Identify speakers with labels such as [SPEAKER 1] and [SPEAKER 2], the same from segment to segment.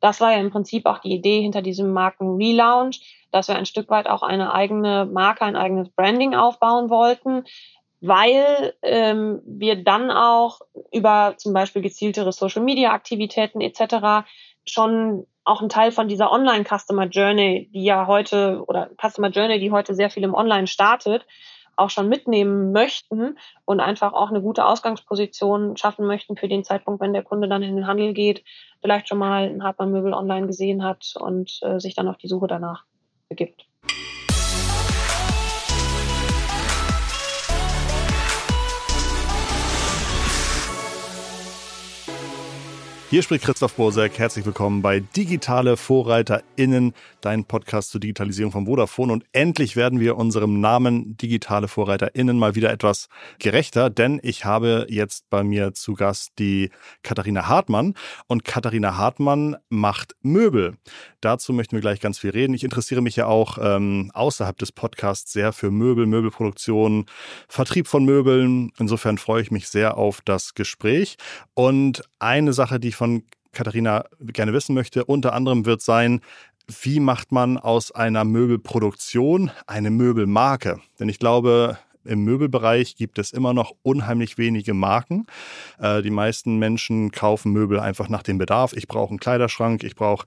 [SPEAKER 1] das war ja im Prinzip auch die Idee hinter diesem Marken-Relaunch, dass wir ein Stück weit auch eine eigene Marke, ein eigenes Branding aufbauen wollten, weil ähm, wir dann auch über zum Beispiel gezieltere Social-Media-Aktivitäten etc. schon auch ein Teil von dieser Online-Customer Journey, die ja heute, oder Customer Journey, die heute sehr viel im Online startet, auch schon mitnehmen möchten und einfach auch eine gute Ausgangsposition schaffen möchten für den Zeitpunkt, wenn der Kunde dann in den Handel geht, vielleicht schon mal ein Hartmann-Möbel online gesehen hat und äh, sich dann auf die Suche danach begibt.
[SPEAKER 2] Hier spricht Christoph Bosek. Herzlich willkommen bei Digitale VorreiterInnen, dein Podcast zur Digitalisierung von Vodafone. Und endlich werden wir unserem Namen Digitale VorreiterInnen mal wieder etwas gerechter, denn ich habe jetzt bei mir zu Gast die Katharina Hartmann. Und Katharina Hartmann macht Möbel. Dazu möchten wir gleich ganz viel reden. Ich interessiere mich ja auch ähm, außerhalb des Podcasts sehr für Möbel, Möbelproduktion, Vertrieb von Möbeln. Insofern freue ich mich sehr auf das Gespräch. Und eine Sache, die ich von Katharina gerne wissen möchte, unter anderem wird sein, wie macht man aus einer Möbelproduktion eine Möbelmarke? Denn ich glaube, im Möbelbereich gibt es immer noch unheimlich wenige Marken. Äh, die meisten Menschen kaufen Möbel einfach nach dem Bedarf. Ich brauche einen Kleiderschrank, ich brauche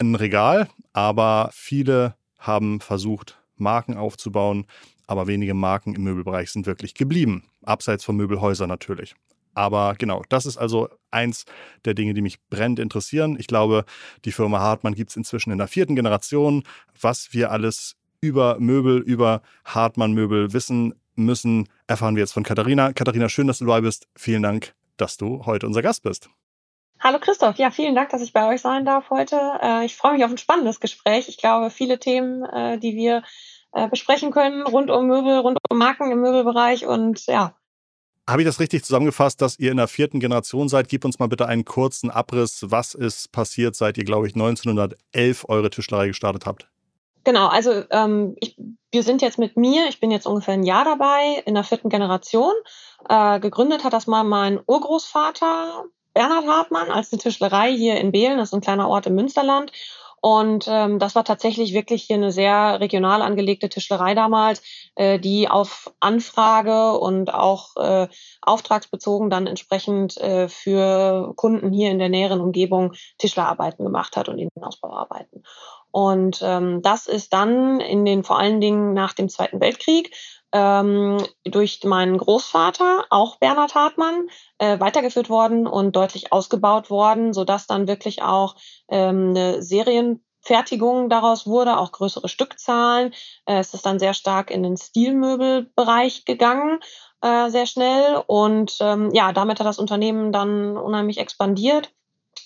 [SPEAKER 2] ein Regal, aber viele haben versucht, Marken aufzubauen, aber wenige Marken im Möbelbereich sind wirklich geblieben. Abseits von Möbelhäusern natürlich. Aber genau, das ist also eins der Dinge, die mich brennend interessieren. Ich glaube, die Firma Hartmann gibt es inzwischen in der vierten Generation. Was wir alles über Möbel, über Hartmann-Möbel wissen müssen, erfahren wir jetzt von Katharina. Katharina, schön, dass du dabei bist. Vielen Dank, dass du heute unser Gast bist.
[SPEAKER 1] Hallo Christoph, ja, vielen Dank, dass ich bei euch sein darf heute. Äh, ich freue mich auf ein spannendes Gespräch. Ich glaube, viele Themen, äh, die wir äh, besprechen können, rund um Möbel, rund um Marken im Möbelbereich und ja,
[SPEAKER 2] habe ich das richtig zusammengefasst, dass ihr in der vierten Generation seid? Gib uns mal bitte einen kurzen Abriss. Was ist passiert, seit ihr, glaube ich, 1911 eure Tischlerei gestartet habt?
[SPEAKER 1] Genau, also ähm, ich, wir sind jetzt mit mir, ich bin jetzt ungefähr ein Jahr dabei, in der vierten Generation. Äh, gegründet hat das mal mein Urgroßvater Bernhard Hartmann als eine Tischlerei hier in Behlen, das ist ein kleiner Ort im Münsterland. Und ähm, das war tatsächlich wirklich hier eine sehr regional angelegte Tischlerei damals, äh, die auf Anfrage und auch äh, auftragsbezogen dann entsprechend äh, für Kunden hier in der näheren Umgebung Tischlerarbeiten gemacht hat und Innenausbauarbeiten. Und ähm, das ist dann in den vor allen Dingen nach dem Zweiten Weltkrieg ähm, durch meinen Großvater, auch Bernhard Hartmann, äh, weitergeführt worden und deutlich ausgebaut worden, sodass dann wirklich auch ähm, eine Serienfertigung daraus wurde, auch größere Stückzahlen. Äh, es ist dann sehr stark in den Stilmöbelbereich gegangen, äh, sehr schnell. Und ähm, ja, damit hat das Unternehmen dann unheimlich expandiert.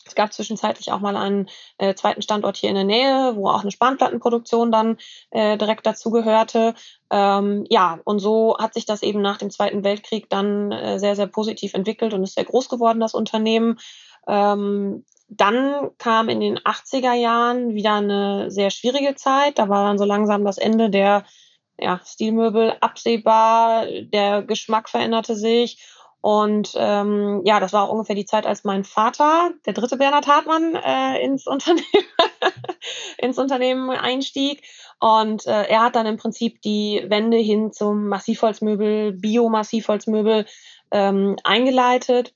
[SPEAKER 1] Es gab zwischenzeitlich auch mal einen äh, zweiten Standort hier in der Nähe, wo auch eine Spanplattenproduktion dann äh, direkt dazu gehörte. Ähm, ja, und so hat sich das eben nach dem Zweiten Weltkrieg dann äh, sehr, sehr positiv entwickelt und ist sehr groß geworden, das Unternehmen. Ähm, dann kam in den 80er Jahren wieder eine sehr schwierige Zeit. Da war dann so langsam das Ende der ja, Stilmöbel absehbar, der Geschmack veränderte sich und ähm, ja, das war auch ungefähr die Zeit, als mein Vater, der dritte Bernhard Hartmann, äh, ins, Unternehmen ins Unternehmen einstieg. Und äh, er hat dann im Prinzip die Wende hin zum Massivholzmöbel, Bio-Massivholzmöbel ähm, eingeleitet,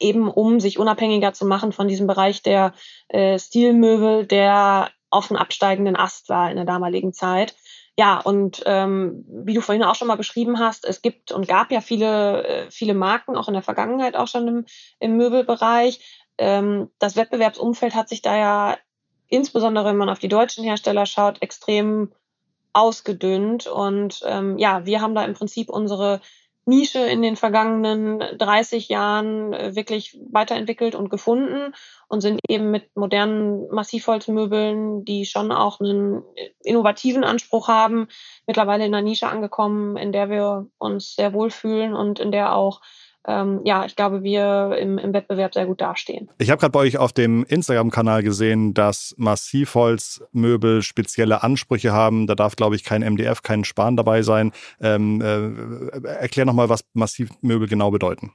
[SPEAKER 1] eben um sich unabhängiger zu machen von diesem Bereich der äh, Stilmöbel, der dem absteigenden Ast war in der damaligen Zeit. Ja, und ähm, wie du vorhin auch schon mal beschrieben hast, es gibt und gab ja viele, äh, viele Marken, auch in der Vergangenheit auch schon im, im Möbelbereich. Ähm, das Wettbewerbsumfeld hat sich da ja insbesondere, wenn man auf die deutschen Hersteller schaut, extrem ausgedünnt. Und ähm, ja, wir haben da im Prinzip unsere Nische in den vergangenen 30 Jahren äh, wirklich weiterentwickelt und gefunden und sind eben mit modernen Massivholzmöbeln, die schon auch einen innovativen Anspruch haben, mittlerweile in einer Nische angekommen, in der wir uns sehr wohlfühlen und in der auch ähm, ja, ich glaube, wir im, im Wettbewerb sehr gut dastehen.
[SPEAKER 2] Ich habe gerade bei euch auf dem Instagram-Kanal gesehen, dass Massivholzmöbel spezielle Ansprüche haben. Da darf, glaube ich, kein MDF, kein Span dabei sein. Ähm, äh, erklär nochmal, was Massivmöbel genau bedeuten.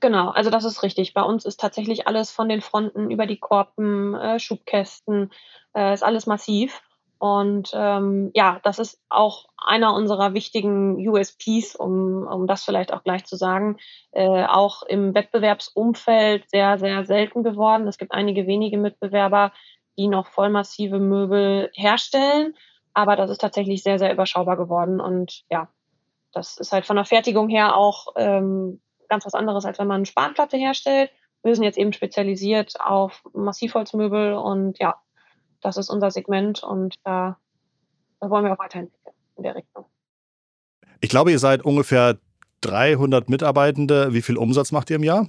[SPEAKER 1] Genau, also das ist richtig. Bei uns ist tatsächlich alles von den Fronten über die Korpen, äh, Schubkästen, äh, ist alles massiv. Und ähm, ja, das ist auch einer unserer wichtigen USPs, um, um das vielleicht auch gleich zu sagen, äh, auch im Wettbewerbsumfeld sehr, sehr selten geworden. Es gibt einige wenige Mitbewerber, die noch vollmassive Möbel herstellen, aber das ist tatsächlich sehr, sehr überschaubar geworden. Und ja, das ist halt von der Fertigung her auch ähm, ganz was anderes, als wenn man eine Spanplatte herstellt. Wir sind jetzt eben spezialisiert auf Massivholzmöbel und ja, das ist unser Segment und da, äh, da wollen wir auch weiterentwickeln in der Richtung.
[SPEAKER 2] Ich glaube, ihr seid ungefähr 300 Mitarbeitende. Wie viel Umsatz macht ihr im Jahr?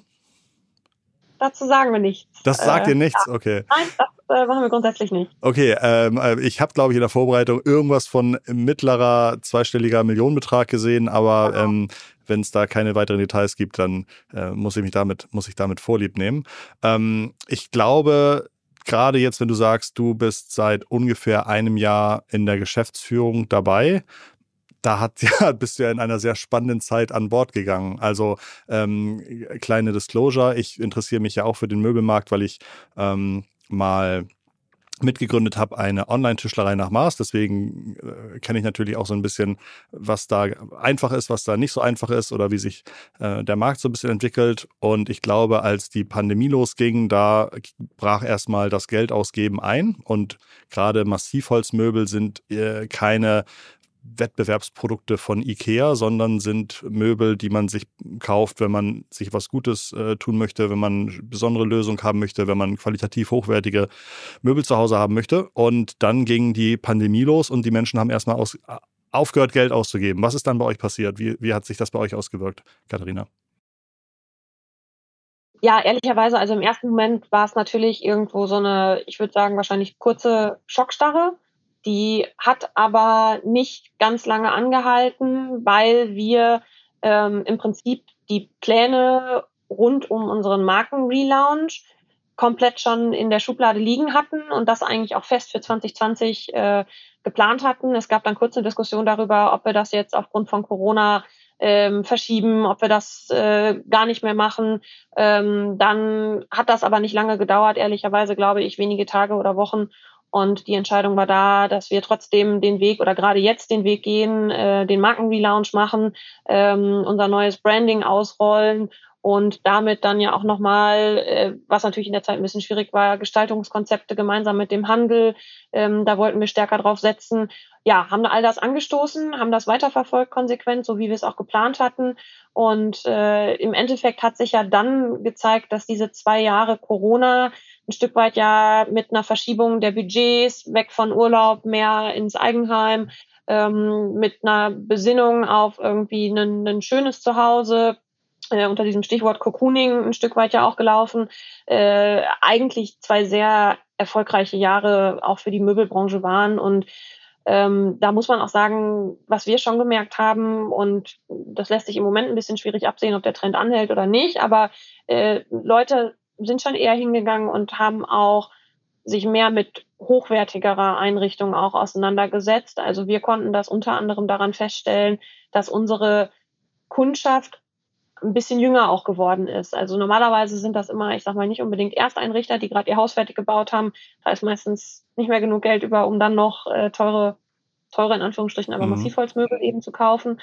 [SPEAKER 1] Dazu sagen wir nichts.
[SPEAKER 2] Das sagt äh, ihr nichts, ja. okay.
[SPEAKER 1] Nein, das äh, machen wir grundsätzlich nicht.
[SPEAKER 2] Okay, ähm, äh, ich habe, glaube ich, in der Vorbereitung irgendwas von mittlerer zweistelliger Millionenbetrag gesehen, aber genau. ähm, wenn es da keine weiteren Details gibt, dann äh, muss ich mich damit, muss ich damit Vorlieb nehmen. Ähm, ich glaube, gerade jetzt, wenn du sagst, du bist seit ungefähr einem Jahr in der Geschäftsführung dabei, da hat ja, bist du ja in einer sehr spannenden Zeit an Bord gegangen. Also ähm, kleine Disclosure, ich interessiere mich ja auch für den Möbelmarkt, weil ich ähm, mal mitgegründet habe, eine Online-Tischlerei nach Mars. Deswegen äh, kenne ich natürlich auch so ein bisschen, was da einfach ist, was da nicht so einfach ist oder wie sich äh, der Markt so ein bisschen entwickelt. Und ich glaube, als die Pandemie losging, da brach erstmal das Geld ausgeben ein. Und gerade Massivholzmöbel sind äh, keine Wettbewerbsprodukte von IKEA, sondern sind Möbel, die man sich kauft, wenn man sich was Gutes äh, tun möchte, wenn man eine besondere Lösung haben möchte, wenn man qualitativ hochwertige Möbel zu Hause haben möchte. Und dann ging die Pandemie los und die Menschen haben erstmal aus, aufgehört, Geld auszugeben. Was ist dann bei euch passiert? Wie, wie hat sich das bei euch ausgewirkt, Katharina?
[SPEAKER 1] Ja, ehrlicherweise, also im ersten Moment war es natürlich irgendwo so eine, ich würde sagen, wahrscheinlich kurze Schockstarre die hat aber nicht ganz lange angehalten, weil wir ähm, im Prinzip die Pläne rund um unseren Marken-Relaunch komplett schon in der Schublade liegen hatten und das eigentlich auch fest für 2020 äh, geplant hatten. Es gab dann kurz eine Diskussion darüber, ob wir das jetzt aufgrund von Corona ähm, verschieben, ob wir das äh, gar nicht mehr machen. Ähm, dann hat das aber nicht lange gedauert, ehrlicherweise glaube ich, wenige Tage oder Wochen. Und die Entscheidung war da, dass wir trotzdem den Weg oder gerade jetzt den Weg gehen, äh, den Markenrelaunch machen, ähm, unser neues Branding ausrollen und damit dann ja auch nochmal, äh, was natürlich in der Zeit ein bisschen schwierig war, Gestaltungskonzepte gemeinsam mit dem Handel, ähm, da wollten wir stärker drauf setzen. Ja, haben all das angestoßen, haben das weiterverfolgt konsequent, so wie wir es auch geplant hatten. Und äh, im Endeffekt hat sich ja dann gezeigt, dass diese zwei Jahre Corona ein Stück weit ja mit einer Verschiebung der Budgets weg von Urlaub mehr ins Eigenheim, ähm, mit einer Besinnung auf irgendwie ein, ein schönes Zuhause, äh, unter diesem Stichwort Cocooning ein Stück weit ja auch gelaufen. Äh, eigentlich zwei sehr erfolgreiche Jahre auch für die Möbelbranche waren und ähm, da muss man auch sagen, was wir schon gemerkt haben, und das lässt sich im Moment ein bisschen schwierig absehen, ob der Trend anhält oder nicht, aber äh, Leute sind schon eher hingegangen und haben auch sich mehr mit hochwertigerer Einrichtung auch auseinandergesetzt. Also wir konnten das unter anderem daran feststellen, dass unsere Kundschaft ein bisschen jünger auch geworden ist. Also normalerweise sind das immer, ich sag mal, nicht unbedingt Ersteinrichter, die gerade ihr Haus fertig gebaut haben. Da ist meistens nicht mehr genug Geld über, um dann noch äh, teure, teure in Anführungsstrichen, aber mhm. Massivholzmöbel eben zu kaufen.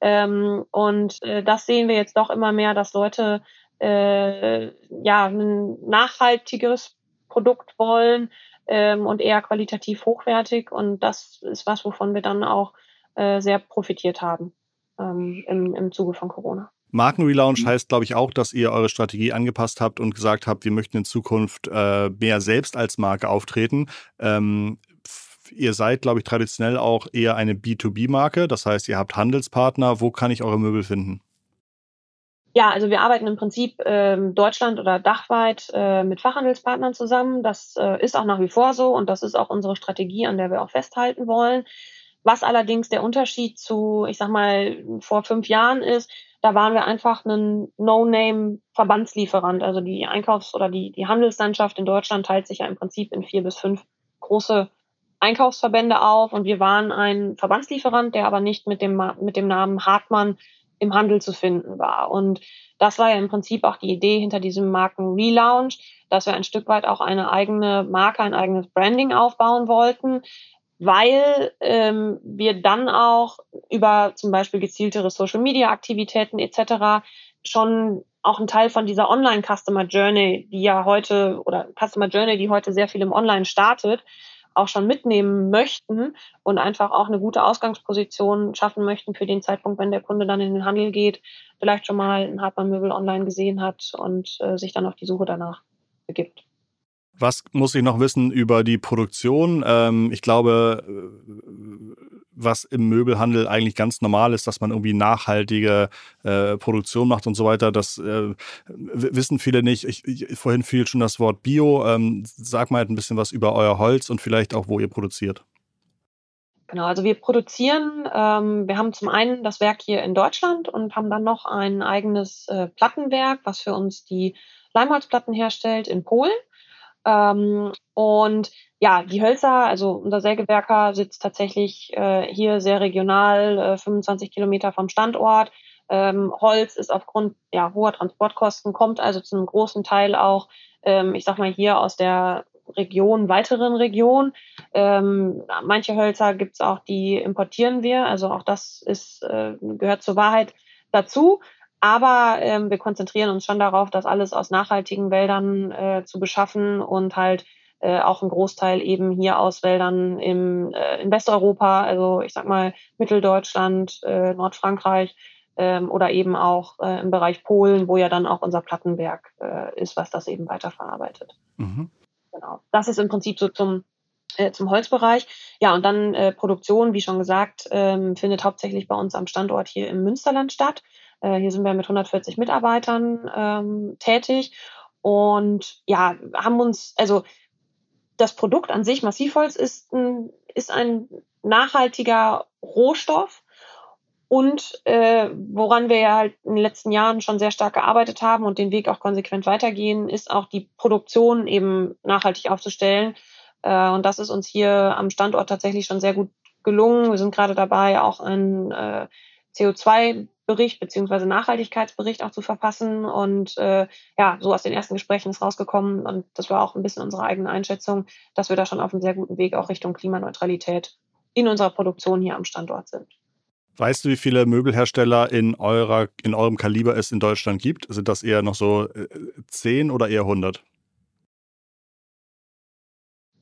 [SPEAKER 1] Ähm, und äh, das sehen wir jetzt doch immer mehr, dass Leute äh, ja, ein nachhaltigeres Produkt wollen ähm, und eher qualitativ hochwertig. Und das ist was, wovon wir dann auch äh, sehr profitiert haben ähm, im, im Zuge von Corona.
[SPEAKER 2] Markenrelaunch heißt, glaube ich, auch, dass ihr eure Strategie angepasst habt und gesagt habt, wir möchten in Zukunft äh, mehr selbst als Marke auftreten. Ähm, ihr seid, glaube ich, traditionell auch eher eine B2B-Marke. Das heißt, ihr habt Handelspartner. Wo kann ich eure Möbel finden?
[SPEAKER 1] Ja, also wir arbeiten im Prinzip ähm, Deutschland oder dachweit äh, mit Fachhandelspartnern zusammen. Das äh, ist auch nach wie vor so und das ist auch unsere Strategie, an der wir auch festhalten wollen. Was allerdings der Unterschied zu, ich sag mal, vor fünf Jahren ist, da waren wir einfach ein No-Name-Verbandslieferant. Also die Einkaufs- oder die, die Handelslandschaft in Deutschland teilt sich ja im Prinzip in vier bis fünf große Einkaufsverbände auf und wir waren ein Verbandslieferant, der aber nicht mit dem, mit dem Namen Hartmann im Handel zu finden war. Und das war ja im Prinzip auch die Idee hinter diesem Marken-Relaunch, dass wir ein Stück weit auch eine eigene Marke, ein eigenes Branding aufbauen wollten, weil ähm, wir dann auch über zum Beispiel gezieltere Social-Media-Aktivitäten etc. schon auch ein Teil von dieser Online-Customer Journey, die ja heute oder Customer Journey, die heute sehr viel im Online startet, auch schon mitnehmen möchten und einfach auch eine gute Ausgangsposition schaffen möchten für den Zeitpunkt, wenn der Kunde dann in den Handel geht, vielleicht schon mal ein Hartmann-Möbel online gesehen hat und äh, sich dann auf die Suche danach begibt.
[SPEAKER 2] Was muss ich noch wissen über die Produktion? Ähm, ich glaube, äh, was im Möbelhandel eigentlich ganz normal ist, dass man irgendwie nachhaltige äh, Produktion macht und so weiter. Das äh, wissen viele nicht. Ich, ich, vorhin fiel schon das Wort Bio. Ähm, sag mal ein bisschen was über euer Holz und vielleicht auch, wo ihr produziert.
[SPEAKER 1] Genau, also wir produzieren, ähm, wir haben zum einen das Werk hier in Deutschland und haben dann noch ein eigenes äh, Plattenwerk, was für uns die Leimholzplatten herstellt in Polen. Ähm, und ja, die Hölzer, also unser Sägewerker sitzt tatsächlich äh, hier sehr regional, äh, 25 Kilometer vom Standort. Ähm, Holz ist aufgrund ja, hoher Transportkosten, kommt also zu einem großen Teil auch, ähm, ich sag mal, hier aus der Region, weiteren Region. Ähm, manche Hölzer gibt's auch, die importieren wir. Also auch das ist, äh, gehört zur Wahrheit dazu. Aber ähm, wir konzentrieren uns schon darauf, das alles aus nachhaltigen Wäldern äh, zu beschaffen und halt äh, auch ein Großteil eben hier aus Wäldern im, äh, in Westeuropa, also ich sag mal Mitteldeutschland, äh, Nordfrankreich ähm, oder eben auch äh, im Bereich Polen, wo ja dann auch unser Plattenwerk äh, ist, was das eben weiterverarbeitet. Mhm. Genau. Das ist im Prinzip so zum äh, zum Holzbereich. Ja, und dann äh, Produktion, wie schon gesagt, ähm, findet hauptsächlich bei uns am Standort hier im Münsterland statt. Äh, hier sind wir mit 140 Mitarbeitern ähm, tätig und ja, haben uns, also das Produkt an sich, Massivholz, ist ein, ist ein nachhaltiger Rohstoff. Und äh, woran wir ja halt in den letzten Jahren schon sehr stark gearbeitet haben und den Weg auch konsequent weitergehen, ist auch die Produktion eben nachhaltig aufzustellen. Äh, und das ist uns hier am Standort tatsächlich schon sehr gut gelungen. Wir sind gerade dabei, auch ein äh, CO2 Bericht beziehungsweise Nachhaltigkeitsbericht auch zu verfassen. Und äh, ja, so aus den ersten Gesprächen ist rausgekommen und das war auch ein bisschen unsere eigene Einschätzung, dass wir da schon auf einem sehr guten Weg auch Richtung Klimaneutralität in unserer Produktion hier am Standort sind.
[SPEAKER 2] Weißt du, wie viele Möbelhersteller in, eurer, in eurem Kaliber es in Deutschland gibt? Sind das eher noch so äh, 10 oder eher 100?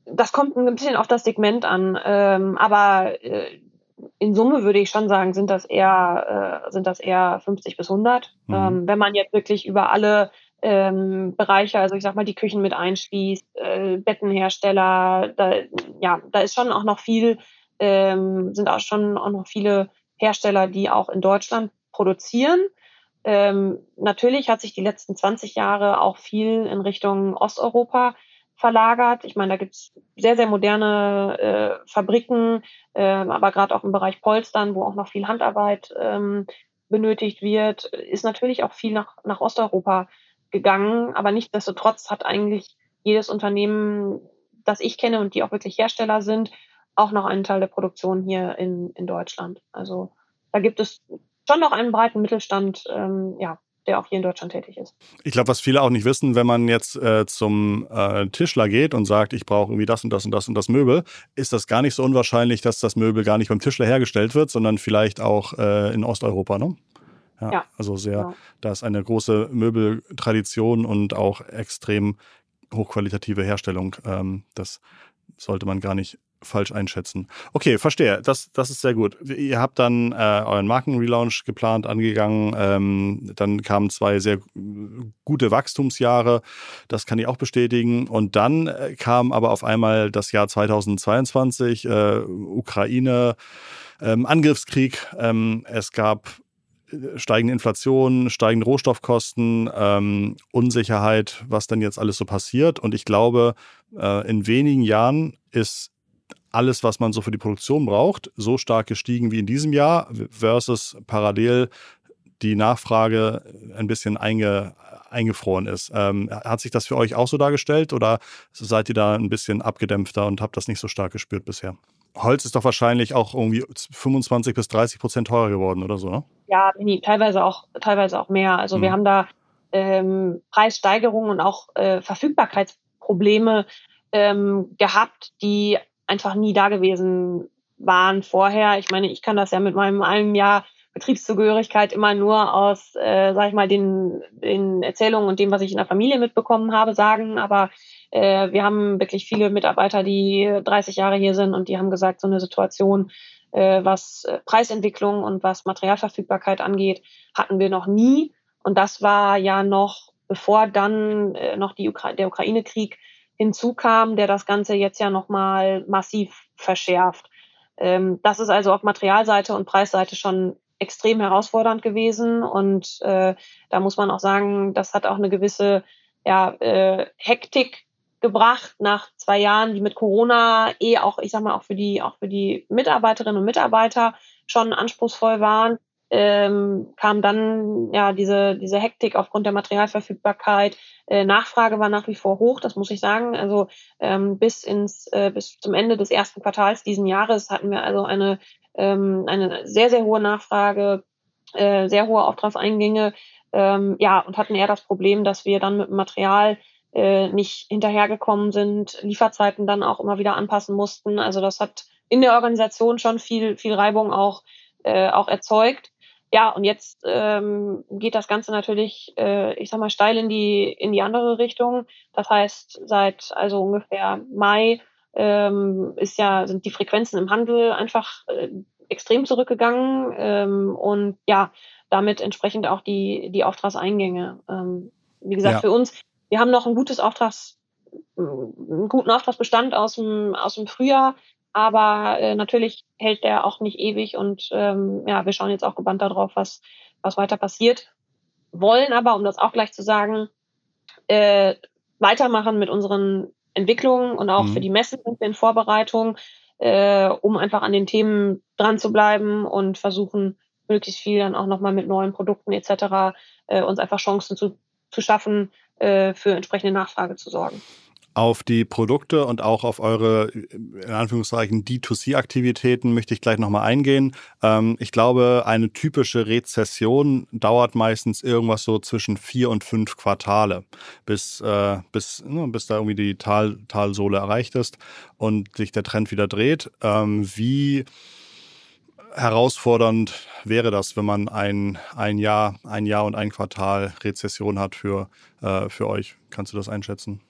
[SPEAKER 1] Das kommt ein bisschen auf das Segment an, ähm, aber äh, in Summe würde ich schon sagen, sind das eher, äh, sind das eher 50 bis 100. Mhm. Ähm, wenn man jetzt wirklich über alle ähm, Bereiche, also ich sag mal die Küchen mit einschließt, äh, Bettenhersteller, da, ja, da ist schon auch noch viel, ähm, sind auch schon auch noch viele Hersteller, die auch in Deutschland produzieren. Ähm, natürlich hat sich die letzten 20 Jahre auch viel in Richtung Osteuropa verlagert. Ich meine, da gibt's sehr, sehr moderne äh, Fabriken, äh, aber gerade auch im Bereich Polstern, wo auch noch viel Handarbeit ähm, benötigt wird, ist natürlich auch viel nach, nach Osteuropa gegangen. Aber nichtsdestotrotz hat eigentlich jedes Unternehmen, das ich kenne und die auch wirklich Hersteller sind, auch noch einen Teil der Produktion hier in, in Deutschland. Also da gibt es schon noch einen breiten Mittelstand, ähm, ja, der auch hier in Deutschland tätig ist.
[SPEAKER 2] Ich glaube, was viele auch nicht wissen, wenn man jetzt äh, zum äh, Tischler geht und sagt, ich brauche irgendwie das und das und das und das Möbel, ist das gar nicht so unwahrscheinlich, dass das Möbel gar nicht beim Tischler hergestellt wird, sondern vielleicht auch äh, in Osteuropa, ne? Ja, ja, also sehr, genau. da ist eine große Möbeltradition und auch extrem hochqualitative Herstellung. Ähm, das sollte man gar nicht falsch einschätzen. Okay, verstehe. Das, das ist sehr gut. Ihr habt dann äh, euren Markenrelaunch geplant, angegangen. Ähm, dann kamen zwei sehr gute Wachstumsjahre. Das kann ich auch bestätigen. Und dann äh, kam aber auf einmal das Jahr 2022, äh, Ukraine, ähm, Angriffskrieg. Ähm, es gab äh, steigende Inflation, steigende Rohstoffkosten, ähm, Unsicherheit, was denn jetzt alles so passiert. Und ich glaube, äh, in wenigen Jahren ist alles, was man so für die Produktion braucht, so stark gestiegen wie in diesem Jahr versus parallel die Nachfrage ein bisschen einge, eingefroren ist. Ähm, hat sich das für euch auch so dargestellt oder seid ihr da ein bisschen abgedämpfter und habt das nicht so stark gespürt bisher? Holz ist doch wahrscheinlich auch irgendwie 25 bis 30 Prozent teurer geworden oder so, ne?
[SPEAKER 1] Ja, teilweise auch, teilweise auch mehr. Also mhm. wir haben da ähm, Preissteigerungen und auch äh, Verfügbarkeitsprobleme ähm, gehabt, die einfach nie da gewesen waren vorher. Ich meine, ich kann das ja mit meinem einem Jahr Betriebszugehörigkeit immer nur aus, äh, sag ich mal, den, den Erzählungen und dem, was ich in der Familie mitbekommen habe, sagen. Aber äh, wir haben wirklich viele Mitarbeiter, die 30 Jahre hier sind und die haben gesagt, so eine Situation, äh, was äh, Preisentwicklung und was Materialverfügbarkeit angeht, hatten wir noch nie. Und das war ja noch, bevor dann äh, noch die Ukra der Ukraine-Krieg hinzukam, der das Ganze jetzt ja nochmal massiv verschärft. Ähm, das ist also auf Materialseite und Preisseite schon extrem herausfordernd gewesen. Und äh, da muss man auch sagen, das hat auch eine gewisse ja, äh, Hektik gebracht nach zwei Jahren, die mit Corona eh auch, ich sag mal, auch für die, auch für die Mitarbeiterinnen und Mitarbeiter schon anspruchsvoll waren ähm, kam dann ja diese, diese Hektik aufgrund der Materialverfügbarkeit. Äh, Nachfrage war nach wie vor hoch, das muss ich sagen. Also ähm, bis ins äh, bis zum Ende des ersten Quartals diesen Jahres hatten wir also eine ähm, eine sehr sehr hohe Nachfrage, äh, sehr hohe Auftragseingänge. Ähm, ja und hatten eher das Problem, dass wir dann mit dem Material äh, nicht hinterhergekommen sind, Lieferzeiten dann auch immer wieder anpassen mussten. Also das hat in der Organisation schon viel viel Reibung auch äh, auch erzeugt ja, und jetzt ähm, geht das Ganze natürlich, äh, ich sag mal, steil in die, in die andere Richtung. Das heißt, seit also ungefähr Mai ähm, ist ja, sind die Frequenzen im Handel einfach äh, extrem zurückgegangen ähm, und ja, damit entsprechend auch die, die Auftragseingänge. Ähm, wie gesagt, ja. für uns, wir haben noch ein gutes Auftrags, einen guten Auftragsbestand aus dem, aus dem Frühjahr, aber äh, natürlich hält der auch nicht ewig und ähm, ja, wir schauen jetzt auch gebannt darauf, was, was weiter passiert. Wollen aber, um das auch gleich zu sagen, äh, weitermachen mit unseren Entwicklungen und auch mhm. für die Messen sind wir in Vorbereitung, äh, um einfach an den Themen dran zu bleiben und versuchen, möglichst viel dann auch nochmal mit neuen Produkten etc. Äh, uns einfach Chancen zu, zu schaffen, äh, für entsprechende Nachfrage zu sorgen
[SPEAKER 2] auf die Produkte und auch auf eure, in Anführungszeichen, D2C-Aktivitäten möchte ich gleich nochmal eingehen. Ähm, ich glaube, eine typische Rezession dauert meistens irgendwas so zwischen vier und fünf Quartale, bis, äh, bis, ne, bis da irgendwie die Tal, Talsohle erreicht ist und sich der Trend wieder dreht. Ähm, wie herausfordernd wäre das, wenn man ein, ein Jahr, ein Jahr und ein Quartal Rezession hat für, äh, für euch? Kannst du das einschätzen?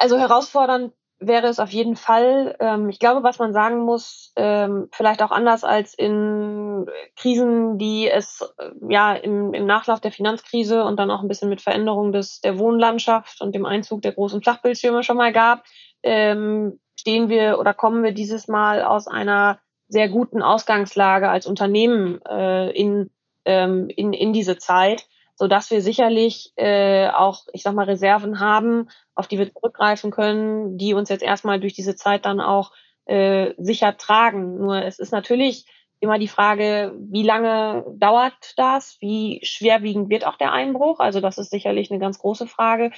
[SPEAKER 1] Also herausfordernd wäre es auf jeden Fall. Ähm, ich glaube, was man sagen muss, ähm, vielleicht auch anders als in Krisen, die es äh, ja im, im Nachlauf der Finanzkrise und dann auch ein bisschen mit Veränderung des, der Wohnlandschaft und dem Einzug der großen Flachbildschirme schon mal gab, ähm, stehen wir oder kommen wir dieses Mal aus einer sehr guten Ausgangslage als Unternehmen äh, in, in, in diese Zeit so dass wir sicherlich äh, auch, ich sag mal, Reserven haben, auf die wir zurückgreifen können, die uns jetzt erstmal durch diese Zeit dann auch äh, sicher tragen. Nur es ist natürlich immer die Frage, wie lange dauert das? Wie schwerwiegend wird auch der Einbruch? Also das ist sicherlich eine ganz große Frage.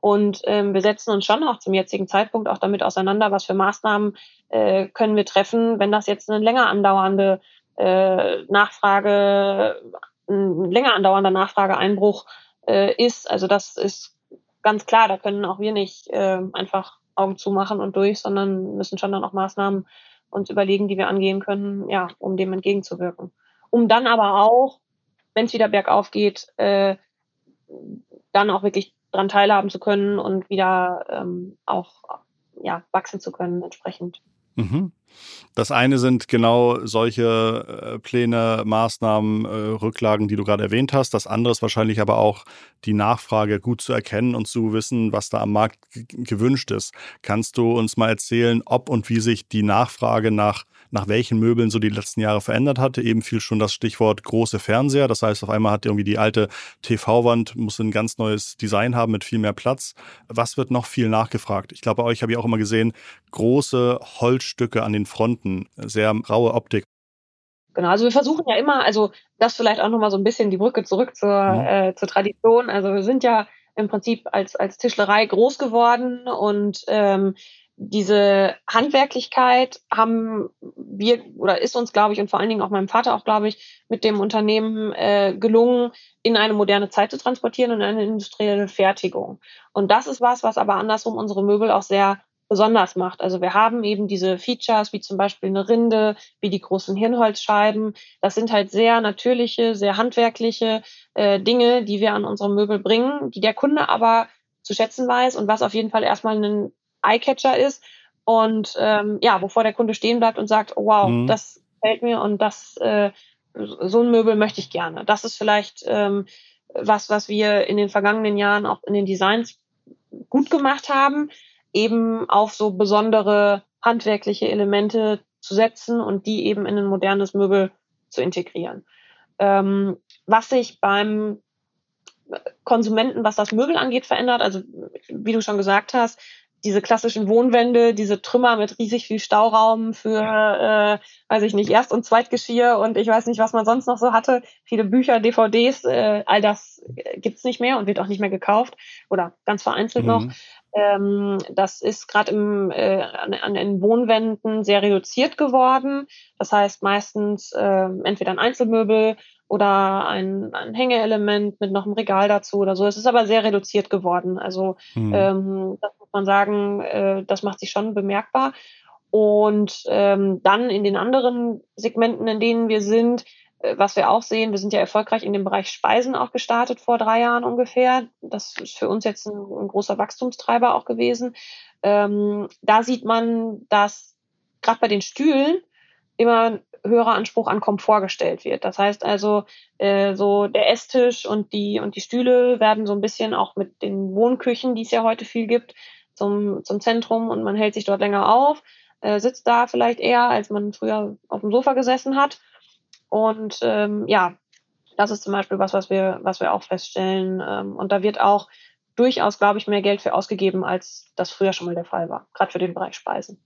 [SPEAKER 1] Und ähm, wir setzen uns schon auch zum jetzigen Zeitpunkt auch damit auseinander, was für Maßnahmen äh, können wir treffen, wenn das jetzt eine länger andauernde äh, Nachfrage ein länger andauernder Nachfrageeinbruch äh, ist. Also das ist ganz klar, da können auch wir nicht äh, einfach Augen zumachen und durch, sondern müssen schon dann auch Maßnahmen uns überlegen, die wir angehen können, ja, um dem entgegenzuwirken. Um dann aber auch, wenn es wieder bergauf geht, äh, dann auch wirklich dran teilhaben zu können und wieder ähm, auch ja, wachsen zu können entsprechend.
[SPEAKER 2] Mhm. Das eine sind genau solche äh, Pläne, Maßnahmen, äh, Rücklagen, die du gerade erwähnt hast. Das andere ist wahrscheinlich aber auch die Nachfrage gut zu erkennen und zu wissen, was da am Markt gewünscht ist. Kannst du uns mal erzählen, ob und wie sich die Nachfrage nach nach welchen Möbeln so die letzten Jahre verändert hatte. Eben fiel schon das Stichwort große Fernseher. Das heißt, auf einmal hat irgendwie die alte TV-Wand, muss ein ganz neues Design haben mit viel mehr Platz. Was wird noch viel nachgefragt? Ich glaube, bei euch habe ich auch immer gesehen, große Holzstücke an den Fronten, sehr raue Optik.
[SPEAKER 1] Genau, also wir versuchen ja immer, also das vielleicht auch nochmal so ein bisschen die Brücke zurück zur, mhm. äh, zur Tradition. Also wir sind ja im Prinzip als, als Tischlerei groß geworden und ähm, diese Handwerklichkeit haben wir oder ist uns, glaube ich, und vor allen Dingen auch meinem Vater auch, glaube ich, mit dem Unternehmen äh, gelungen, in eine moderne Zeit zu transportieren und eine industrielle Fertigung. Und das ist was, was aber andersrum unsere Möbel auch sehr besonders macht. Also wir haben eben diese Features, wie zum Beispiel eine Rinde, wie die großen Hirnholzscheiben. Das sind halt sehr natürliche, sehr handwerkliche äh, Dinge, die wir an unsere Möbel bringen, die der Kunde aber zu schätzen weiß und was auf jeden Fall erstmal ein Eyecatcher ist und ähm, ja, wovor der Kunde stehen bleibt und sagt, oh, wow, mhm. das gefällt mir und das äh, so ein Möbel möchte ich gerne. Das ist vielleicht ähm, was, was wir in den vergangenen Jahren auch in den Designs gut gemacht haben, eben auf so besondere handwerkliche Elemente zu setzen und die eben in ein modernes Möbel zu integrieren. Ähm, was sich beim Konsumenten, was das Möbel angeht, verändert, also wie du schon gesagt hast, diese klassischen Wohnwände, diese Trümmer mit riesig viel Stauraum für, äh, weiß ich nicht, Erst- und Zweitgeschirr und ich weiß nicht, was man sonst noch so hatte. Viele Bücher, DVDs, äh, all das gibt's nicht mehr und wird auch nicht mehr gekauft oder ganz vereinzelt mhm. noch. Ähm, das ist gerade äh, an, an den Wohnwänden sehr reduziert geworden. Das heißt meistens äh, entweder ein Einzelmöbel oder ein, ein Hängeelement mit noch einem Regal dazu oder so. Es ist aber sehr reduziert geworden. Also mhm. ähm, das muss man sagen, äh, das macht sich schon bemerkbar. Und ähm, dann in den anderen Segmenten, in denen wir sind, äh, was wir auch sehen, wir sind ja erfolgreich in dem Bereich Speisen auch gestartet vor drei Jahren ungefähr. Das ist für uns jetzt ein, ein großer Wachstumstreiber auch gewesen. Ähm, da sieht man, dass gerade bei den Stühlen immer höherer Anspruch an Komfort gestellt wird. Das heißt also, äh, so der Esstisch und die und die Stühle werden so ein bisschen auch mit den Wohnküchen, die es ja heute viel gibt, zum, zum Zentrum und man hält sich dort länger auf, äh, sitzt da vielleicht eher, als man früher auf dem Sofa gesessen hat. Und ähm, ja, das ist zum Beispiel was, was wir, was wir auch feststellen. Ähm, und da wird auch durchaus, glaube ich, mehr Geld für ausgegeben, als das früher schon mal der Fall war, gerade für den Bereich Speisen.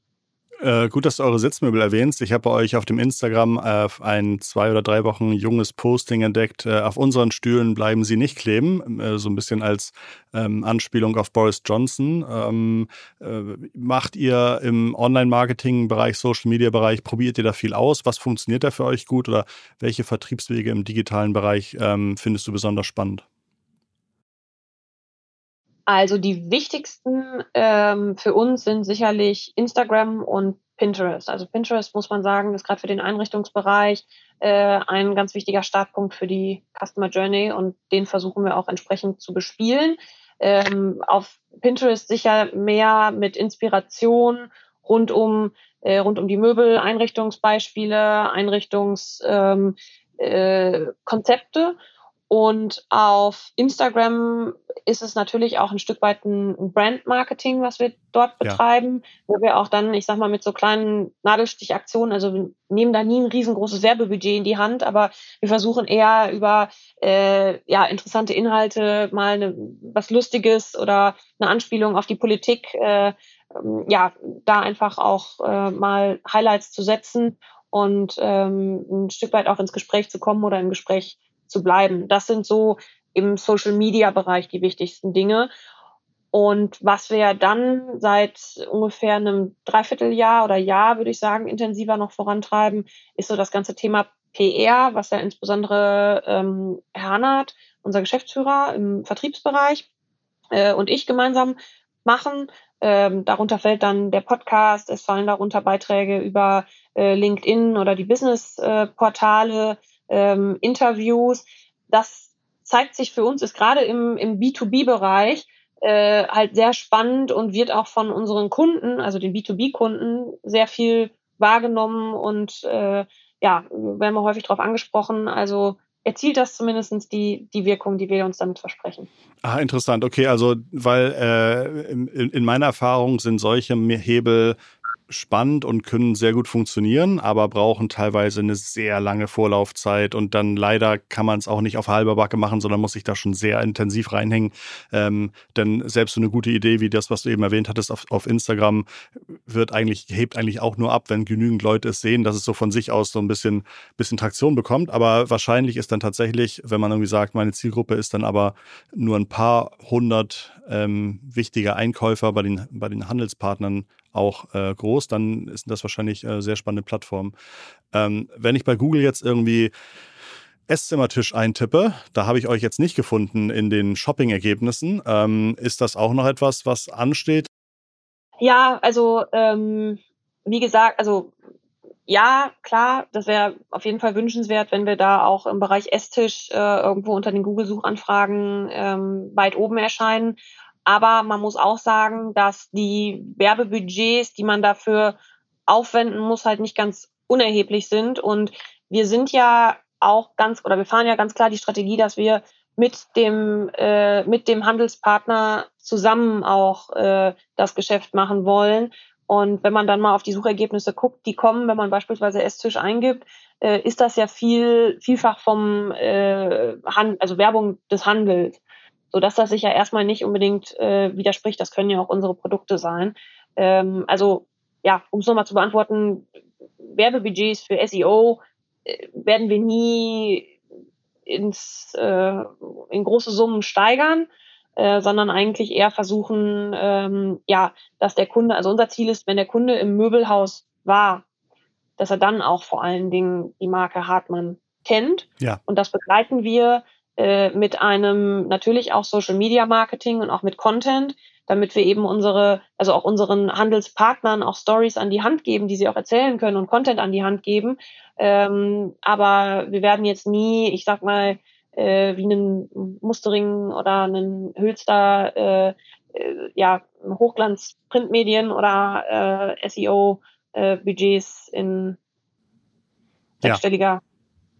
[SPEAKER 2] Äh, gut, dass du eure Sitzmöbel erwähnst. Ich habe bei euch auf dem Instagram äh, ein zwei oder drei Wochen junges Posting entdeckt. Äh, auf unseren Stühlen bleiben sie nicht kleben. Äh, so ein bisschen als ähm, Anspielung auf Boris Johnson. Ähm, äh, macht ihr im Online-Marketing-Bereich, Social-Media-Bereich, probiert ihr da viel aus? Was funktioniert da für euch gut oder welche Vertriebswege im digitalen Bereich ähm, findest du besonders spannend?
[SPEAKER 1] Also die wichtigsten ähm, für uns sind sicherlich Instagram und Pinterest. Also Pinterest muss man sagen, ist gerade für den Einrichtungsbereich äh, ein ganz wichtiger Startpunkt für die Customer Journey und den versuchen wir auch entsprechend zu bespielen. Ähm, auf Pinterest sicher mehr mit Inspiration rund um äh, rund um die Möbel, Einrichtungsbeispiele, Einrichtungskonzepte. Ähm, äh, und auf Instagram ist es natürlich auch ein Stück weit ein Brand-Marketing, was wir dort betreiben, ja. wo wir auch dann, ich sag mal, mit so kleinen Nadelstichaktionen, also wir nehmen da nie ein riesengroßes Werbebudget in die Hand, aber wir versuchen eher über äh, ja, interessante Inhalte mal eine, was Lustiges oder eine Anspielung auf die Politik, äh, ähm, ja, da einfach auch äh, mal Highlights zu setzen und ähm, ein Stück weit auch ins Gespräch zu kommen oder im Gespräch zu bleiben. Das sind so im Social Media Bereich die wichtigsten Dinge. Und was wir dann seit ungefähr einem Dreivierteljahr oder Jahr, würde ich sagen, intensiver noch vorantreiben, ist so das ganze Thema PR, was ja insbesondere ähm, Herr Hannert, unser Geschäftsführer im Vertriebsbereich, äh, und ich gemeinsam machen. Ähm, darunter fällt dann der Podcast, es fallen darunter Beiträge über äh, LinkedIn oder die Business-Portale, ähm, Interviews. Das zeigt sich für uns, ist gerade im, im B2B-Bereich äh, halt sehr spannend und wird auch von unseren Kunden, also den B2B-Kunden, sehr viel wahrgenommen und äh, ja, werden wir häufig darauf angesprochen. Also erzielt das zumindest die, die Wirkung, die wir uns damit versprechen.
[SPEAKER 2] Ah, interessant. Okay, also weil äh, in, in meiner Erfahrung sind solche Hebel spannend und können sehr gut funktionieren, aber brauchen teilweise eine sehr lange Vorlaufzeit und dann leider kann man es auch nicht auf halber Backe machen, sondern muss sich da schon sehr intensiv reinhängen. Ähm, denn selbst so eine gute Idee wie das, was du eben erwähnt hattest auf, auf Instagram, wird eigentlich, hebt eigentlich auch nur ab, wenn genügend Leute es sehen, dass es so von sich aus so ein bisschen, bisschen Traktion bekommt. Aber wahrscheinlich ist dann tatsächlich, wenn man irgendwie sagt, meine Zielgruppe ist dann aber nur ein paar hundert ähm, wichtige Einkäufer bei den, bei den Handelspartnern auch äh, groß, dann ist das wahrscheinlich äh, sehr spannende Plattform. Ähm, wenn ich bei Google jetzt irgendwie Esszimmertisch eintippe, da habe ich euch jetzt nicht gefunden in den Shopping-Ergebnissen. Ähm, ist das auch noch etwas, was ansteht?
[SPEAKER 1] Ja, also ähm, wie gesagt, also ja, klar, das wäre auf jeden Fall wünschenswert, wenn wir da auch im Bereich Esstisch äh, irgendwo unter den Google-Suchanfragen ähm, weit oben erscheinen. Aber man muss auch sagen, dass die Werbebudgets, die man dafür aufwenden muss, halt nicht ganz unerheblich sind. Und wir sind ja auch ganz, oder wir fahren ja ganz klar die Strategie, dass wir mit dem, äh, mit dem Handelspartner zusammen auch äh, das Geschäft machen wollen. Und wenn man dann mal auf die Suchergebnisse guckt, die kommen, wenn man beispielsweise Esstisch eingibt, äh, ist das ja viel, vielfach vom äh, Hand, also Werbung des Handels sodass das sich ja erstmal nicht unbedingt äh, widerspricht. Das können ja auch unsere Produkte sein. Ähm, also ja, um es nochmal zu beantworten, Werbebudgets für SEO äh, werden wir nie ins, äh, in große Summen steigern, äh, sondern eigentlich eher versuchen, ähm, ja, dass der Kunde, also unser Ziel ist, wenn der Kunde im Möbelhaus war, dass er dann auch vor allen Dingen die Marke Hartmann kennt. Ja. Und das begleiten wir äh, mit einem natürlich auch Social Media Marketing und auch mit Content, damit wir eben unsere, also auch unseren Handelspartnern auch Stories an die Hand geben, die sie auch erzählen können und Content an die Hand geben. Ähm, aber wir werden jetzt nie, ich sag mal, äh, wie einen Mustering oder einen Hülster, äh, äh, ja, Hochglanz-Printmedien oder äh, SEO-Budgets äh, in sechsstelliger ja.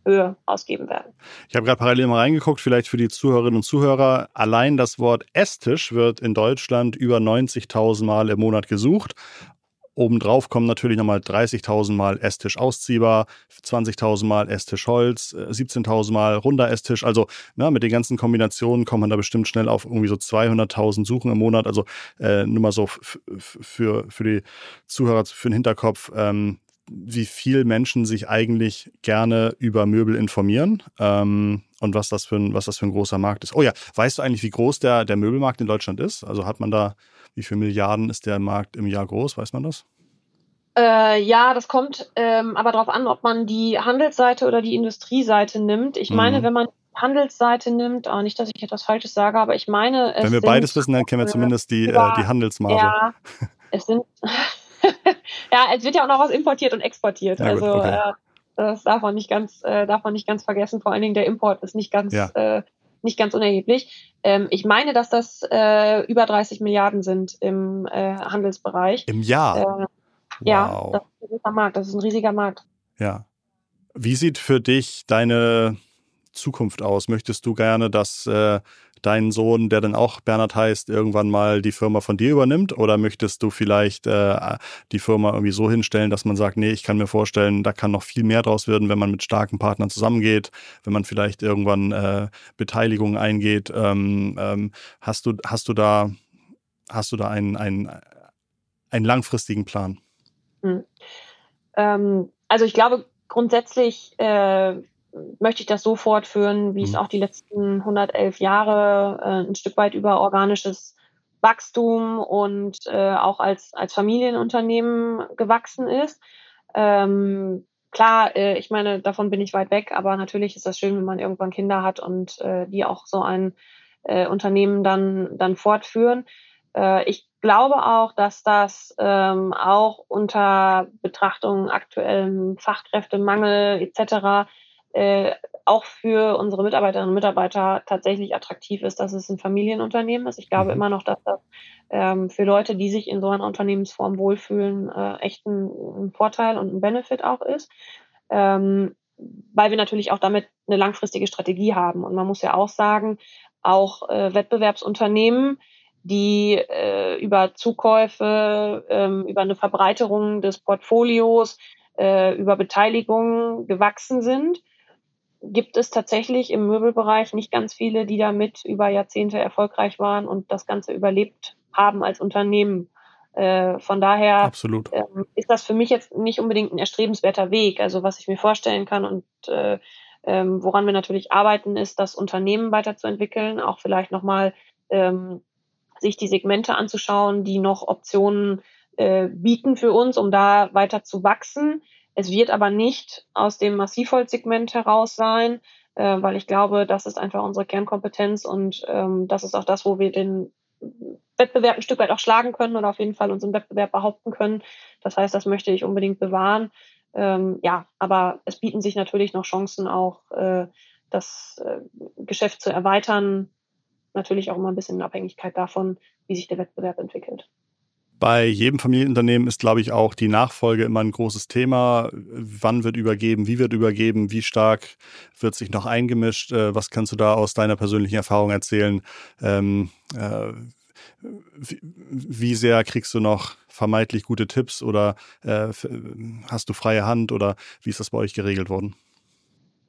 [SPEAKER 1] Höhe ausgeben werden.
[SPEAKER 2] Ich habe gerade parallel mal reingeguckt, vielleicht für die Zuhörerinnen und Zuhörer. Allein das Wort Esstisch wird in Deutschland über 90.000 Mal im Monat gesucht. Obendrauf kommen natürlich nochmal 30.000 Mal Esstisch ausziehbar, 20.000 Mal Esstisch Holz, 17.000 äh, Mal runder Esstisch. Also na, mit den ganzen Kombinationen kommt man da bestimmt schnell auf irgendwie so 200.000 Suchen im Monat. Also äh, nur mal so für, für die Zuhörer, für den Hinterkopf. Ähm, wie viel Menschen sich eigentlich gerne über Möbel informieren ähm, und was das, für ein, was das für ein großer Markt ist. Oh ja, weißt du eigentlich, wie groß der, der Möbelmarkt in Deutschland ist? Also hat man da, wie viele Milliarden ist der Markt im Jahr groß? Weiß man das?
[SPEAKER 1] Äh, ja, das kommt ähm, aber darauf an, ob man die Handelsseite oder die Industrieseite nimmt. Ich meine, mhm. wenn man Handelsseite nimmt, oh, nicht, dass ich etwas Falsches sage, aber ich meine,
[SPEAKER 2] wenn wir beides wissen, dann kennen wir zumindest die, äh, die Handelsmarge. Ja,
[SPEAKER 1] es sind ja, es wird ja auch noch was importiert und exportiert. Ja, also okay. äh, das darf man nicht ganz, äh, darf man nicht ganz vergessen. Vor allen Dingen der Import ist nicht ganz, ja. äh, nicht ganz unerheblich. Ähm, ich meine, dass das äh, über 30 Milliarden sind im äh, Handelsbereich.
[SPEAKER 2] Im Jahr. Äh, wow.
[SPEAKER 1] Ja, das ist ein riesiger Markt. Das ist ein riesiger Markt.
[SPEAKER 2] Ja. Wie sieht für dich deine Zukunft aus? Möchtest du gerne, dass äh, dein Sohn, der dann auch Bernhard heißt, irgendwann mal die Firma von dir übernimmt? Oder möchtest du vielleicht äh, die Firma irgendwie so hinstellen, dass man sagt, nee, ich kann mir vorstellen, da kann noch viel mehr draus werden, wenn man mit starken Partnern zusammengeht, wenn man vielleicht irgendwann äh, Beteiligungen eingeht. Ähm, ähm, hast, du, hast du da, hast du da einen, einen, einen langfristigen Plan? Hm.
[SPEAKER 1] Ähm, also ich glaube, grundsätzlich äh, möchte ich das so fortführen, wie mhm. es auch die letzten 111 Jahre äh, ein Stück weit über organisches Wachstum und äh, auch als, als Familienunternehmen gewachsen ist. Ähm, klar, äh, ich meine, davon bin ich weit weg, aber natürlich ist das schön, wenn man irgendwann Kinder hat und äh, die auch so ein äh, Unternehmen dann, dann fortführen. Äh, ich glaube auch, dass das ähm, auch unter Betrachtung aktuellem Fachkräftemangel etc äh, auch für unsere Mitarbeiterinnen und Mitarbeiter tatsächlich attraktiv ist, dass es ein Familienunternehmen ist. Ich glaube mhm. immer noch, dass das ähm, für Leute, die sich in so einer Unternehmensform wohlfühlen, äh, echt ein, ein, Vorteil und ein Benefit auch ist. Ähm, weil wir natürlich auch damit eine langfristige Strategie haben. Und man muss ja auch sagen, auch äh, Wettbewerbsunternehmen die äh, über Zukäufe, ähm, über eine Verbreiterung des Portfolios, äh, über Beteiligung gewachsen sind, gibt es tatsächlich im Möbelbereich nicht ganz viele, die damit über Jahrzehnte erfolgreich waren und das Ganze überlebt haben als Unternehmen. Äh, von daher ähm, ist das für mich jetzt nicht unbedingt ein erstrebenswerter Weg. Also was ich mir vorstellen kann und äh, ähm, woran wir natürlich arbeiten, ist, das Unternehmen weiterzuentwickeln, auch vielleicht nochmal ähm, sich die Segmente anzuschauen, die noch Optionen äh, bieten für uns, um da weiter zu wachsen. Es wird aber nicht aus dem Massivholzsegment heraus sein, äh, weil ich glaube, das ist einfach unsere Kernkompetenz und ähm, das ist auch das, wo wir den Wettbewerb ein Stück weit auch schlagen können oder auf jeden Fall unseren Wettbewerb behaupten können. Das heißt, das möchte ich unbedingt bewahren. Ähm, ja, aber es bieten sich natürlich noch Chancen, auch äh, das äh, Geschäft zu erweitern. Natürlich auch immer ein bisschen in Abhängigkeit davon, wie sich der Wettbewerb entwickelt.
[SPEAKER 2] Bei jedem Familienunternehmen ist, glaube ich, auch die Nachfolge immer ein großes Thema. Wann wird übergeben? Wie wird übergeben? Wie stark wird sich noch eingemischt? Äh, was kannst du da aus deiner persönlichen Erfahrung erzählen? Ähm, äh, wie, wie, sehr kriegst du noch vermeintlich gute Tipps oder äh, hast du freie Hand oder wie ist das bei euch geregelt worden?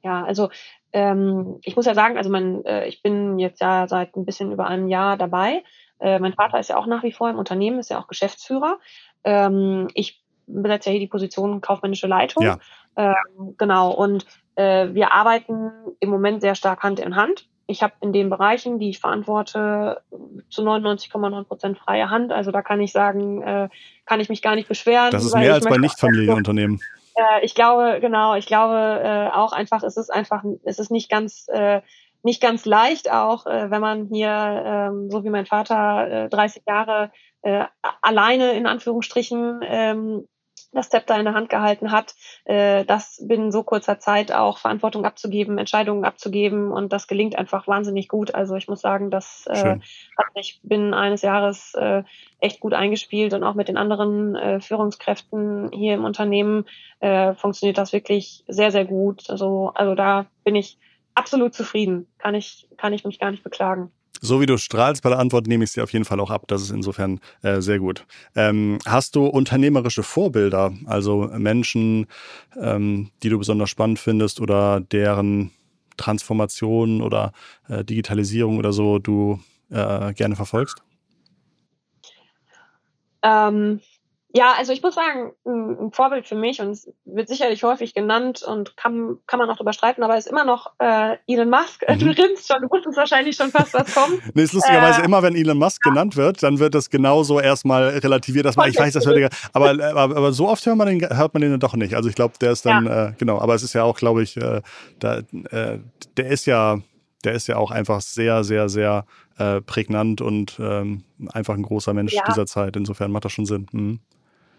[SPEAKER 1] Ja, also ähm, ich muss ja sagen, also mein, äh, ich bin jetzt ja seit ein bisschen über einem Jahr dabei. Äh, mein Vater ist ja auch nach wie vor im Unternehmen, ist ja auch Geschäftsführer. Ähm, ich besetze ja hier die Position kaufmännische Leitung. Ja. Ähm, genau, und äh, wir arbeiten im Moment sehr stark Hand in Hand. Ich habe in den Bereichen, die ich verantworte, zu 99,9 Prozent freie Hand. Also da kann ich sagen, äh, kann ich mich gar nicht beschweren.
[SPEAKER 2] Das ist mehr als bei Nichtfamilienunternehmen.
[SPEAKER 1] Äh, ich glaube, genau, ich glaube äh, auch einfach, es ist einfach, es ist nicht ganz äh, nicht ganz leicht auch, äh, wenn man hier, ähm, so wie mein Vater, äh, 30 Jahre äh, alleine in Anführungsstrichen ähm, das Zepter in der Hand gehalten hat, äh, das binnen so kurzer Zeit auch Verantwortung abzugeben, Entscheidungen abzugeben und das gelingt einfach wahnsinnig gut. Also ich muss sagen, das äh, hat sich binnen eines Jahres äh, echt gut eingespielt und auch mit den anderen äh, Führungskräften hier im Unternehmen äh, funktioniert das wirklich sehr, sehr gut. Also, also da bin ich absolut zufrieden. Kann ich, kann ich mich gar nicht beklagen.
[SPEAKER 2] So wie du strahlst bei der Antwort, nehme ich sie auf jeden Fall auch ab. Das ist insofern äh, sehr gut. Ähm, hast du unternehmerische Vorbilder, also Menschen, ähm, die du besonders spannend findest oder deren Transformation oder äh, Digitalisierung oder so du äh, gerne verfolgst?
[SPEAKER 1] Ähm, ja, also ich muss sagen, ein Vorbild für mich und es wird sicherlich häufig genannt und kann, kann man auch drüber streiten, aber ist immer noch äh, Elon Musk. Mhm. Du rinnst schon, du wusstest wahrscheinlich schon fast, was kommt.
[SPEAKER 2] nee, ist lustigerweise äh, immer, wenn Elon Musk ja. genannt wird, dann wird das genauso erstmal relativiert, dass man, ich weiß, das hört aber, aber, aber so oft hört man den, hört man den doch nicht. Also ich glaube, der ist dann, ja. äh, genau, aber es ist ja auch, glaube ich, äh, da, äh, der ist ja, der ist ja auch einfach sehr, sehr, sehr äh, prägnant und ähm, einfach ein großer Mensch ja. dieser Zeit. Insofern macht das schon Sinn. Mhm.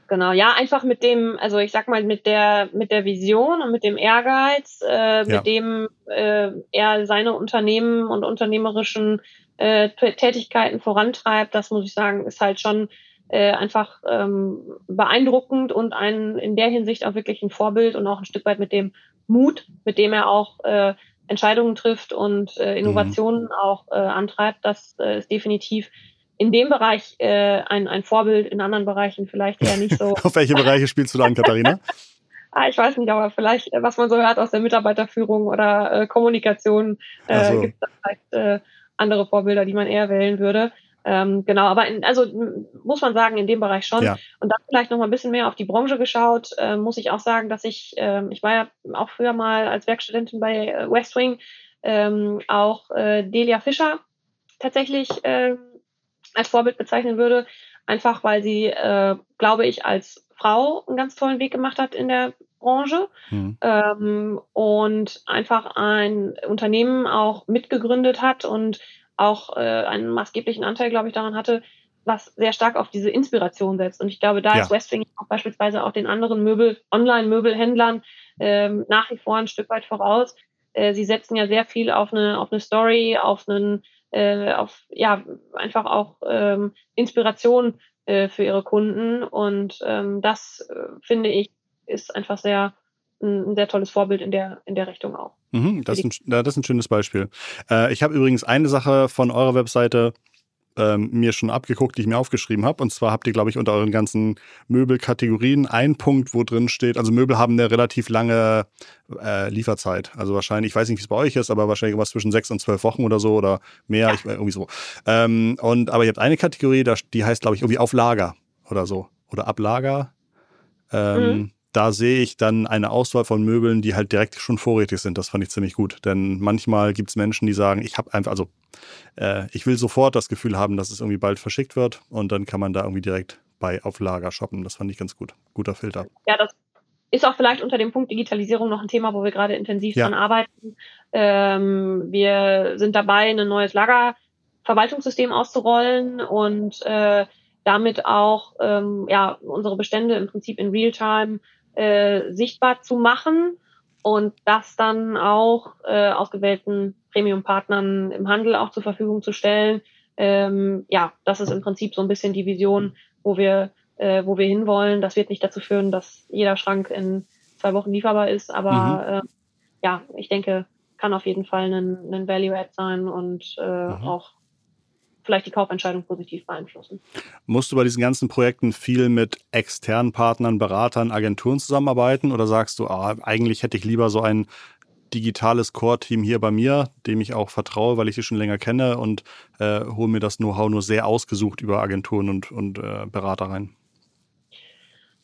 [SPEAKER 1] Genau, ja, einfach mit dem, also ich sag mal, mit der, mit der Vision und mit dem Ehrgeiz, äh, ja. mit dem äh, er seine Unternehmen und unternehmerischen äh, Tätigkeiten vorantreibt, das muss ich sagen, ist halt schon äh, einfach ähm, beeindruckend und ein in der Hinsicht auch wirklich ein Vorbild und auch ein Stück weit mit dem Mut, mit dem er auch äh, Entscheidungen trifft und äh, Innovationen mhm. auch äh, antreibt, das äh, ist definitiv in dem Bereich äh, ein, ein Vorbild, in anderen Bereichen vielleicht eher nicht so.
[SPEAKER 2] Auf welche Bereiche spielst du da an, Katharina?
[SPEAKER 1] ah, ich weiß nicht, aber vielleicht, äh, was man so hört aus der Mitarbeiterführung oder äh, Kommunikation, äh, so. gibt es vielleicht äh, andere Vorbilder, die man eher wählen würde. Ähm, genau, aber in, also muss man sagen, in dem Bereich schon. Ja. Und dann vielleicht noch mal ein bisschen mehr auf die Branche geschaut, äh, muss ich auch sagen, dass ich, äh, ich war ja auch früher mal als Werkstudentin bei äh, Westwing, ähm, auch äh, Delia Fischer tatsächlich äh, als Vorbild bezeichnen würde, einfach weil sie, äh, glaube ich, als Frau einen ganz tollen Weg gemacht hat in der Branche mhm. ähm, und einfach ein Unternehmen auch mitgegründet hat und auch äh, einen maßgeblichen Anteil, glaube ich, daran hatte, was sehr stark auf diese Inspiration setzt. Und ich glaube, da ja. ist Westwing auch beispielsweise auch den anderen Möbel, Online-Möbelhändlern ähm, nach wie vor ein Stück weit voraus. Äh, sie setzen ja sehr viel auf eine, auf eine Story, auf einen äh, auf ja einfach auch ähm, Inspiration äh, für ihre Kunden und ähm, das äh, finde ich ist einfach sehr ein sehr tolles Vorbild in der in der Richtung auch.
[SPEAKER 2] Mhm, das, ist ein, das ist ein schönes Beispiel. Äh, ich habe übrigens eine Sache von eurer Webseite ähm, mir schon abgeguckt, die ich mir aufgeschrieben habe. Und zwar habt ihr, glaube ich, unter euren ganzen Möbelkategorien einen Punkt, wo drin steht, also Möbel haben eine relativ lange äh, Lieferzeit. Also wahrscheinlich, ich weiß nicht, wie es bei euch ist, aber wahrscheinlich was zwischen sechs und zwölf Wochen oder so oder mehr, ja. ich, irgendwie so. Ähm, und aber ihr habt eine Kategorie, die heißt, glaube ich, irgendwie auf Lager oder so. Oder ab Lager. Ähm, mhm da sehe ich dann eine Auswahl von Möbeln, die halt direkt schon vorrätig sind. Das fand ich ziemlich gut. Denn manchmal gibt es Menschen, die sagen, ich habe einfach, also äh, ich will sofort das Gefühl haben, dass es irgendwie bald verschickt wird und dann kann man da irgendwie direkt bei auf Lager shoppen. Das fand ich ganz gut. Guter Filter.
[SPEAKER 1] Ja, das ist auch vielleicht unter dem Punkt Digitalisierung noch ein Thema, wo wir gerade intensiv ja. dran arbeiten. Ähm, wir sind dabei, ein neues Lagerverwaltungssystem auszurollen und äh, damit auch ähm, ja, unsere Bestände im Prinzip in Realtime äh, sichtbar zu machen und das dann auch äh, ausgewählten Premium-Partnern im Handel auch zur Verfügung zu stellen. Ähm, ja, das ist im Prinzip so ein bisschen die Vision, wo wir, äh, wo wir hinwollen. Das wird nicht dazu führen, dass jeder Schrank in zwei Wochen lieferbar ist, aber mhm. äh, ja, ich denke, kann auf jeden Fall ein, ein Value-Add sein und äh, mhm. auch vielleicht die Kaufentscheidung positiv beeinflussen.
[SPEAKER 2] Musst du bei diesen ganzen Projekten viel mit externen Partnern, Beratern, Agenturen zusammenarbeiten oder sagst du, ah, eigentlich hätte ich lieber so ein digitales Core-Team hier bei mir, dem ich auch vertraue, weil ich sie schon länger kenne und äh, hole mir das Know-how nur sehr ausgesucht über Agenturen und, und äh, Berater rein?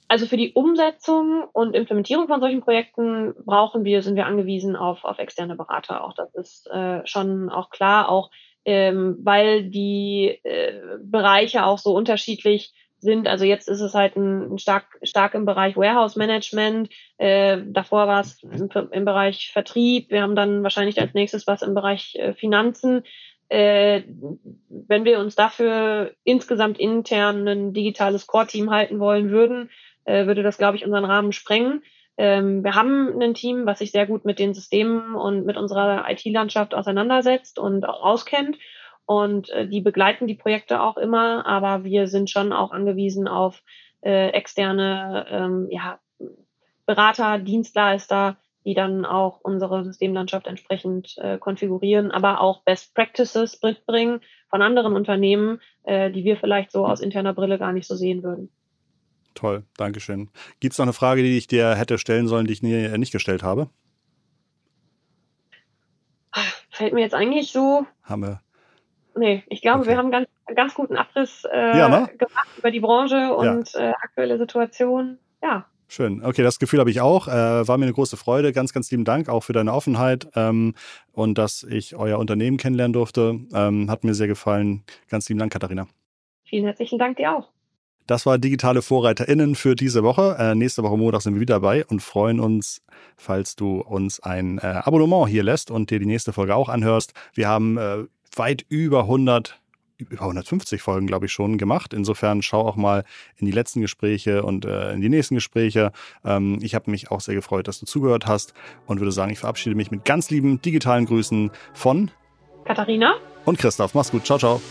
[SPEAKER 1] Also für die Umsetzung und Implementierung von solchen Projekten brauchen wir, sind wir angewiesen auf, auf externe Berater. Auch das ist äh, schon auch klar. Auch ähm, weil die äh, Bereiche auch so unterschiedlich sind. Also jetzt ist es halt ein, ein stark, stark im Bereich Warehouse Management. Äh, davor war es im, im, Bereich Vertrieb. Wir haben dann wahrscheinlich als nächstes was im Bereich äh, Finanzen. Äh, wenn wir uns dafür insgesamt intern ein digitales Core-Team halten wollen würden, äh, würde das, glaube ich, unseren Rahmen sprengen. Ähm, wir haben ein Team, was sich sehr gut mit den Systemen und mit unserer IT-Landschaft auseinandersetzt und auch auskennt. Und äh, die begleiten die Projekte auch immer, aber wir sind schon auch angewiesen auf äh, externe ähm, ja, Berater, Dienstleister, die dann auch unsere Systemlandschaft entsprechend äh, konfigurieren, aber auch Best Practices mitbringen von anderen Unternehmen, äh, die wir vielleicht so aus interner Brille gar nicht so sehen würden.
[SPEAKER 2] Toll, Dankeschön. Gibt es noch eine Frage, die ich dir hätte stellen sollen, die ich nie, äh, nicht gestellt habe?
[SPEAKER 1] Fällt mir jetzt eigentlich so.
[SPEAKER 2] Haben wir.
[SPEAKER 1] Nee, ich glaube, okay. wir haben ganz, ganz guten Abriss äh, ja, ne? gemacht über die Branche und ja. äh, aktuelle Situation. Ja.
[SPEAKER 2] Schön. Okay, das Gefühl habe ich auch. Äh, war mir eine große Freude. Ganz, ganz lieben Dank auch für deine Offenheit ähm, und dass ich euer Unternehmen kennenlernen durfte. Ähm, hat mir sehr gefallen. Ganz lieben Dank, Katharina.
[SPEAKER 1] Vielen herzlichen Dank dir auch.
[SPEAKER 2] Das war digitale VorreiterInnen für diese Woche. Äh, nächste Woche Montag sind wir wieder dabei und freuen uns, falls du uns ein äh, Abonnement hier lässt und dir die nächste Folge auch anhörst. Wir haben äh, weit über 100 über 150 Folgen, glaube ich, schon gemacht. Insofern schau auch mal in die letzten Gespräche und äh, in die nächsten Gespräche. Ähm, ich habe mich auch sehr gefreut, dass du zugehört hast und würde sagen, ich verabschiede mich mit ganz lieben digitalen Grüßen von
[SPEAKER 1] Katharina
[SPEAKER 2] und Christoph. Mach's gut. Ciao, ciao.